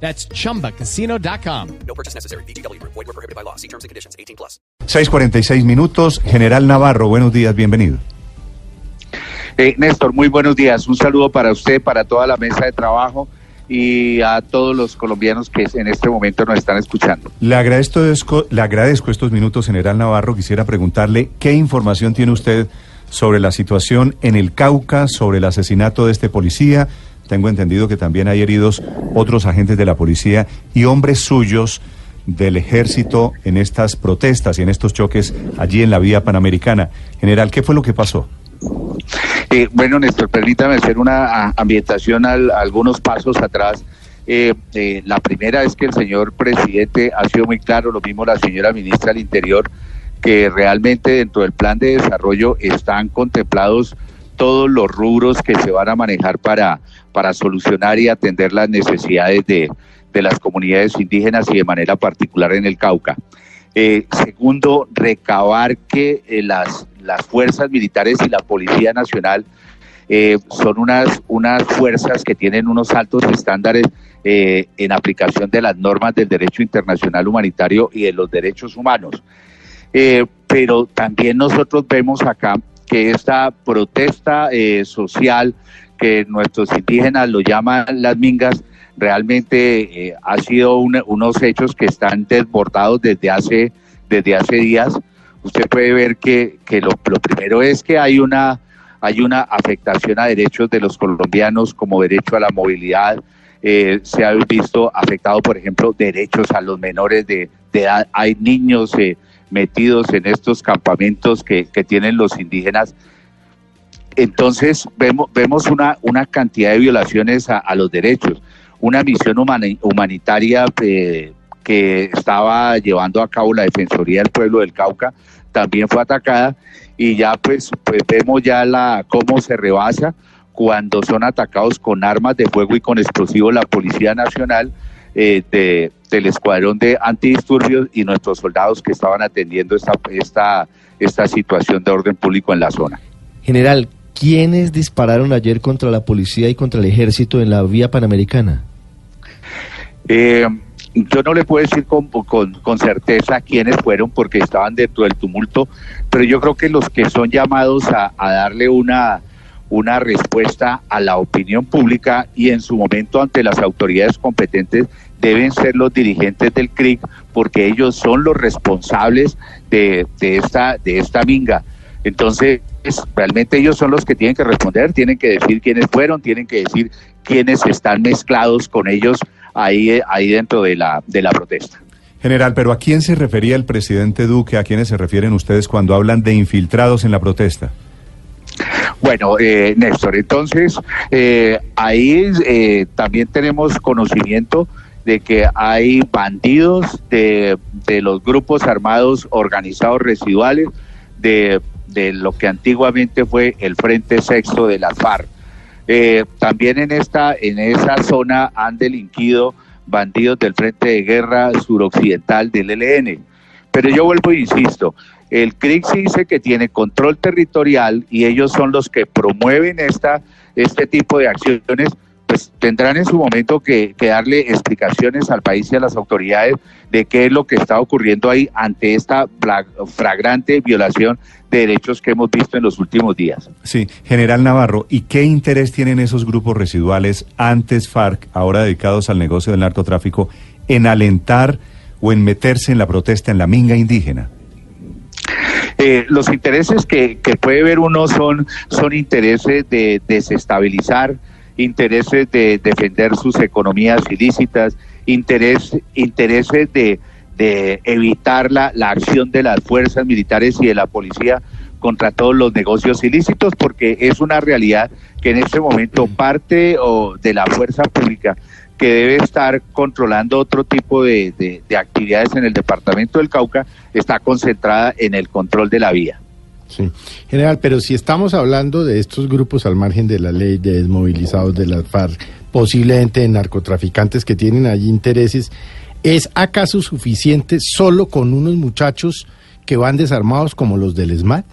That's chumbacasino.com. No purchase necessary. BGW. Void were prohibited by law. See terms and conditions. 18 plus. 6:46 minutos. General Navarro, buenos días, bienvenido. Eh, Néstor, muy buenos días. Un saludo para usted, para toda la mesa de trabajo y a todos los colombianos que en este momento nos están escuchando. Le agradezco, le agradezco estos minutos, General Navarro. Quisiera preguntarle qué información tiene usted sobre la situación en el Cauca, sobre el asesinato de este policía. Tengo entendido que también hay heridos otros agentes de la policía y hombres suyos del ejército en estas protestas y en estos choques allí en la vía panamericana. General, ¿qué fue lo que pasó? Eh, bueno, Néstor, permítame hacer una ambientación al, a algunos pasos atrás. Eh, eh, la primera es que el señor presidente ha sido muy claro, lo mismo la señora ministra del Interior, que realmente dentro del plan de desarrollo están contemplados todos los rubros que se van a manejar para, para solucionar y atender las necesidades de, de las comunidades indígenas y de manera particular en el Cauca. Eh, segundo, recabar que eh, las, las fuerzas militares y la Policía Nacional eh, son unas, unas fuerzas que tienen unos altos estándares en aplicación de las normas del derecho internacional humanitario y de los derechos humanos. Pero también nosotros vemos acá que esta protesta eh, social que nuestros indígenas lo llaman las mingas, realmente eh, ha sido un- unos hechos que están desbordados desde hace, desde hace días. Usted puede ver que, que lo, primero es que hay una, hay una afectación a derechos de los colombianos como derecho a la movilidad. Eh, se ha visto afectado, por ejemplo, derechos a los menores de, de edad. Hay niños eh, metidos en estos campamentos que, que tienen los indígenas. Entonces vemos, vemos una, una cantidad de violaciones a, los derechos. Una misión humani- humanitaria eh, que estaba llevando a cabo la Defensoría del Pueblo del Cauca también fue atacada y ya pues, pues vemos ya la cómo se rebasa cuando son atacados con armas de fuego y con explosivos la Policía Nacional eh, de, del Escuadrón de Antidisturbios y nuestros soldados que estaban atendiendo esta, esta, esta situación de orden público en la zona. General, ¿quiénes dispararon ayer contra la policía y contra el ejército en la vía panamericana? Eh, yo no le puedo decir con, con, con certeza quiénes fueron porque estaban dentro del tumulto, pero yo creo que los que son llamados a, a darle una, una respuesta a la opinión pública y en su momento ante las autoridades competentes deben ser los dirigentes del CRIC porque ellos son los responsables de, de esta, de esta minga. Entonces, realmente ellos son los que tienen que responder, tienen que decir quiénes fueron, tienen que decir quiénes están mezclados con ellos ahí, ahí dentro de la, de la protesta. General, pero ¿a quién se refería el presidente Duque? ¿A quiénes se refieren ustedes cuando hablan de infiltrados en la protesta? Bueno, eh, Néstor, entonces eh, ahí eh, también tenemos conocimiento de que hay bandidos de, de los grupos armados organizados residuales de, lo que antiguamente fue el Frente Sexto de las FARC. Eh, también en esta en esa zona han delinquido bandidos del Frente de Guerra Suroccidental del ELN. Pero yo vuelvo e insisto, el CRIC dice que tiene control territorial y ellos son los que promueven esta, este tipo de acciones, pues tendrán en su momento que, que darle explicaciones al país y a las autoridades de qué es lo que está ocurriendo ahí ante esta fla- flagrante violación de derechos que hemos visto en los últimos días. Sí, General Navarro, ¿y qué interés tienen esos grupos residuales antes FARC, ahora dedicados al negocio del narcotráfico, en alentar o en meterse en la protesta en la minga indígena? Eh, los intereses que, que puede ver uno son, son intereses de desestabilizar, intereses de defender sus economías ilícitas, interés, intereses de, de evitar la, la acción de las fuerzas militares y de la policía contra todos los negocios ilícitos, porque es una realidad que en este momento parte o, de la fuerza pública que debe estar controlando otro tipo de, de- de actividades en el departamento del Cauca está concentrada en el control de la vía. Sí. General, pero si estamos hablando de estos grupos al margen de la ley, de desmovilizados de las FARC, posiblemente de narcotraficantes que tienen allí intereses, ¿es acaso suficiente solo con unos muchachos que van desarmados como los del ESMAD?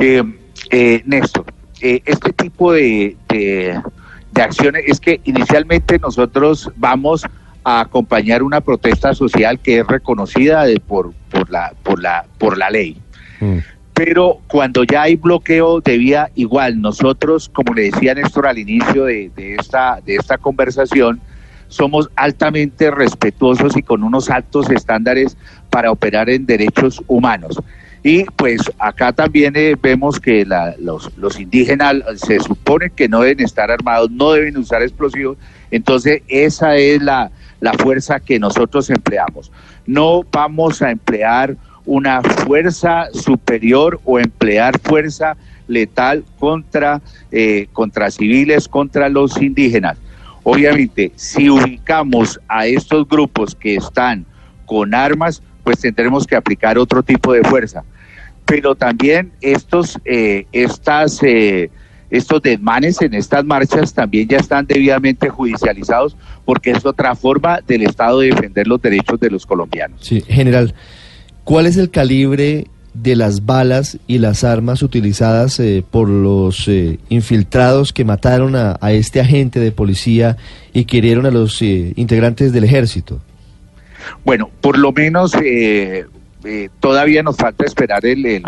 Eh, eh, Néstor, eh, este tipo de, de- de acciones es que inicialmente nosotros vamos a acompañar una protesta social que es reconocida de- por, por, la, por, la, por la ley. Mm. Pero cuando ya hay bloqueo de vía, igual nosotros, como le decía Néstor al inicio de, de esta, de esta conversación, somos altamente respetuosos y con unos altos estándares para operar en derechos humanos. Y pues acá también eh, vemos que la- los, los indígenas se supone que no deben estar armados, no deben usar explosivos, entonces esa es la, la fuerza que nosotros empleamos. No vamos a emplear una fuerza superior o emplear fuerza letal contra, eh, contra civiles, contra los indígenas. Obviamente, si ubicamos a estos grupos que están con armas, pues tendremos que aplicar otro tipo de fuerza. Pero también estos, eh, estas, eh, estos desmanes en estas marchas también ya están debidamente judicializados porque es otra forma del Estado de defender los derechos de los colombianos. Sí, general, ¿cuál es el calibre de las balas y las armas utilizadas eh, por los eh, infiltrados que mataron a, este agente de policía y que hirieron a los eh, integrantes del ejército? Bueno, por lo menos eh, eh, todavía nos falta esperar el,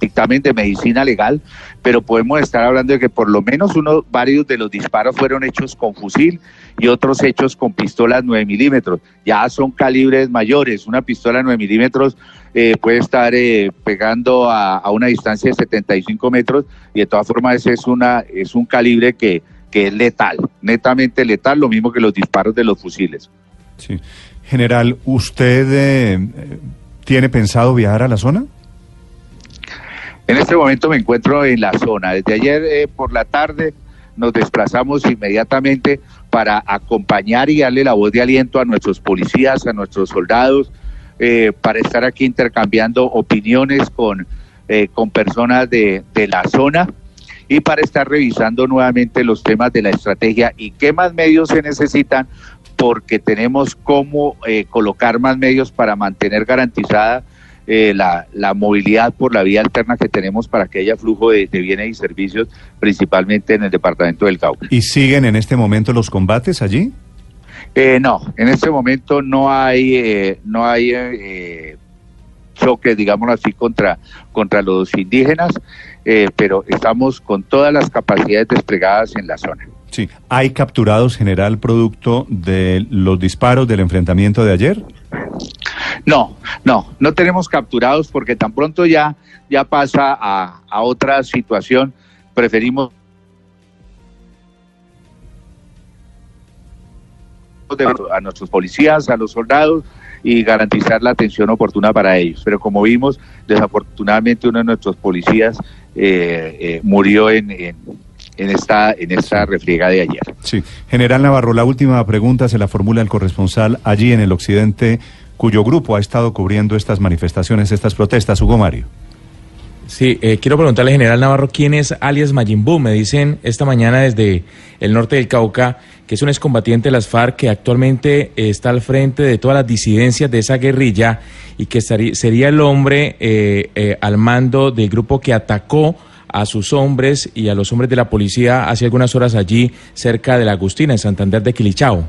dictamen de medicina legal, pero podemos estar hablando de que por lo menos uno, varios de los disparos fueron hechos con fusil y otros hechos con pistolas 9 milímetros. Ya son calibres mayores. Una pistola 9 milímetros eh, puede estar eh, pegando a, a una distancia de 75 metros y de todas formas ese es, una, es un calibre que, que es letal, netamente letal, lo mismo que los disparos de los fusiles. Sí. General, ¿usted eh, tiene pensado viajar a la zona? En este momento me encuentro en la zona. Desde ayer eh, por la tarde nos desplazamos inmediatamente para acompañar y darle la voz de aliento a nuestros policías, a nuestros soldados, eh, para estar aquí intercambiando opiniones con, eh, con personas de, de la zona y para estar revisando nuevamente los temas de la estrategia y qué más medios se necesitan porque tenemos cómo eh, colocar más medios para mantener garantizada eh, la, la movilidad por la vía alterna que tenemos para que haya flujo de, de bienes y servicios, principalmente en el departamento del Cauca. ¿Y siguen en este momento los combates allí? Eh, no, en este momento no hay, eh, no hay eh, choques, digámoslo así, contra, contra los indígenas, eh, pero estamos con todas las capacidades desplegadas en la zona. Sí. ¿Hay capturados, general, producto de los disparos del enfrentamiento de ayer? No, no, no tenemos capturados porque tan pronto ya, ya pasa a, a otra situación, preferimos a nuestros policías, a los soldados y garantizar la atención oportuna para ellos. Pero como vimos, desafortunadamente uno de nuestros policías murió en, en, en esta, en esta refriega de ayer. Sí. General Navarro, la última pregunta se la formula el corresponsal allí en el occidente, cuyo grupo ha estado cubriendo estas manifestaciones, estas protestas, Hugo Mario. Sí, eh, quiero preguntarle, general Navarro, ¿quién es alias Mayimbu? Me dicen esta mañana desde el norte del Cauca que es un excombatiente de las FARC que actualmente eh, está al frente de todas las disidencias de esa guerrilla y que sería el hombre eh, eh, al mando del grupo que atacó a sus hombres y a los hombres de la policía hace algunas horas allí cerca de la Agustina, en Santander de Quilichao.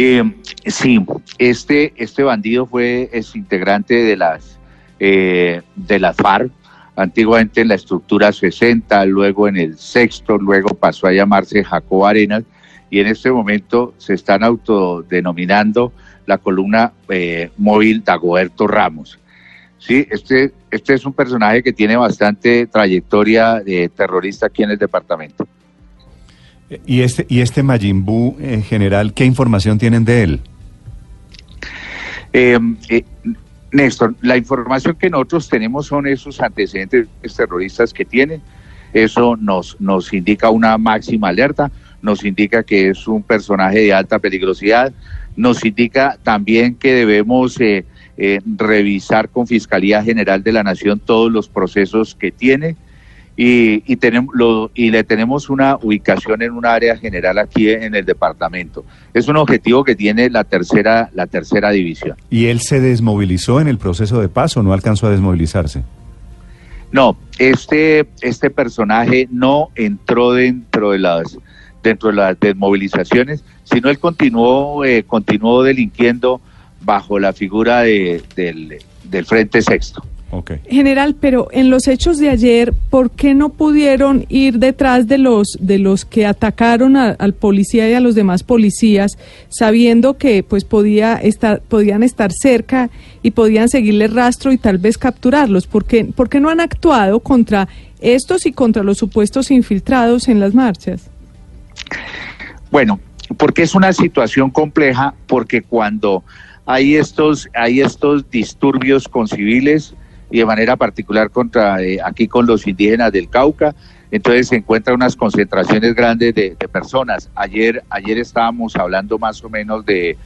Eh, sí, este, este bandido fue es integrante de las eh, de las FARC, antiguamente en la estructura 60, luego en el sexto, luego pasó a llamarse Jacob Arenas y en este momento se están autodenominando la columna eh, móvil Dagoberto Ramos. Sí, este, este es un personaje que tiene bastante trayectoria de terrorista aquí en el departamento. Y este, y este Mayimbu, en general, ¿qué información tienen de él? Eh, eh, Néstor, la información que nosotros tenemos son esos antecedentes terroristas que tiene. Eso nos, nos indica una máxima alerta, nos indica que es un personaje de alta peligrosidad, nos indica también que debemos eh, eh, revisar con Fiscalía General de la Nación todos los procesos que tiene y, y, tenemos, lo, y le tenemos una ubicación en un área general aquí en el departamento. Es un objetivo que tiene la tercera, la tercera división. ¿Y él se desmovilizó en el proceso de paz o no alcanzó a desmovilizarse? No, este, este personaje no entró dentro de las dentro de las desmovilizaciones, sino él continuó, eh, continuó delinquiendo bajo la figura de, del, del Frente Sexto. Okay. General, pero en los hechos de ayer, ¿por qué no pudieron ir detrás de los de los que atacaron a, al policía y a los demás policías, sabiendo que pues podía estar podían estar cerca y podían seguirle rastro y tal vez capturarlos? ¿Por qué, ¿Por qué no han actuado contra estos y contra los supuestos infiltrados en las marchas? Bueno, porque es una situación compleja, porque cuando hay estos hay estos disturbios con civiles y de manera particular contra eh, aquí con los indígenas del Cauca. Entonces se encuentran unas concentraciones grandes de, personas. Ayer, ayer estábamos hablando más o menos de,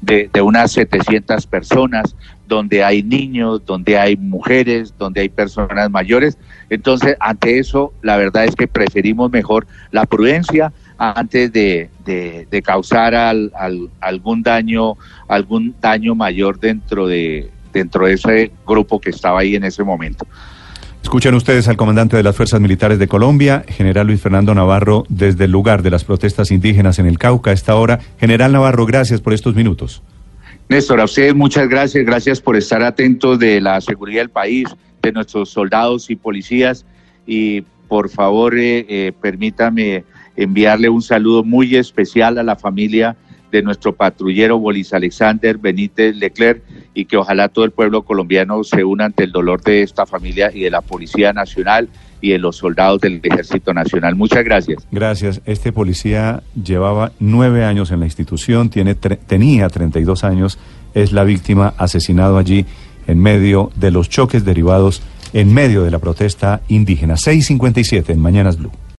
de, de, unas 700 personas, donde hay niños, donde hay mujeres, donde hay personas mayores. Entonces, ante eso, la verdad es que preferimos mejor la prudencia antes de, de, de causar al, al, algún daño, algún daño mayor dentro de, dentro de ese grupo que estaba ahí en ese momento. Escuchan ustedes al comandante de las Fuerzas Militares de Colombia, general Luis Fernando Navarro, desde el lugar de las protestas indígenas en el Cauca a esta hora. General Navarro, gracias por estos minutos. Néstor, a ustedes muchas gracias, gracias por estar atentos de la seguridad del país, de nuestros soldados y policías y por favor eh, eh, permítame enviarle un saludo muy especial a la familia de nuestro patrullero Bolis Alexander Benítez Leclerc y que ojalá todo el pueblo colombiano se una ante el dolor de esta familia y de la Policía Nacional y de los soldados del Ejército Nacional. Muchas gracias. Gracias. Este policía llevaba nueve años en la institución, tiene tenía 32 años, es la víctima asesinado allí en medio de los choques derivados en medio de la protesta indígena. 657 en Mañanas Blue.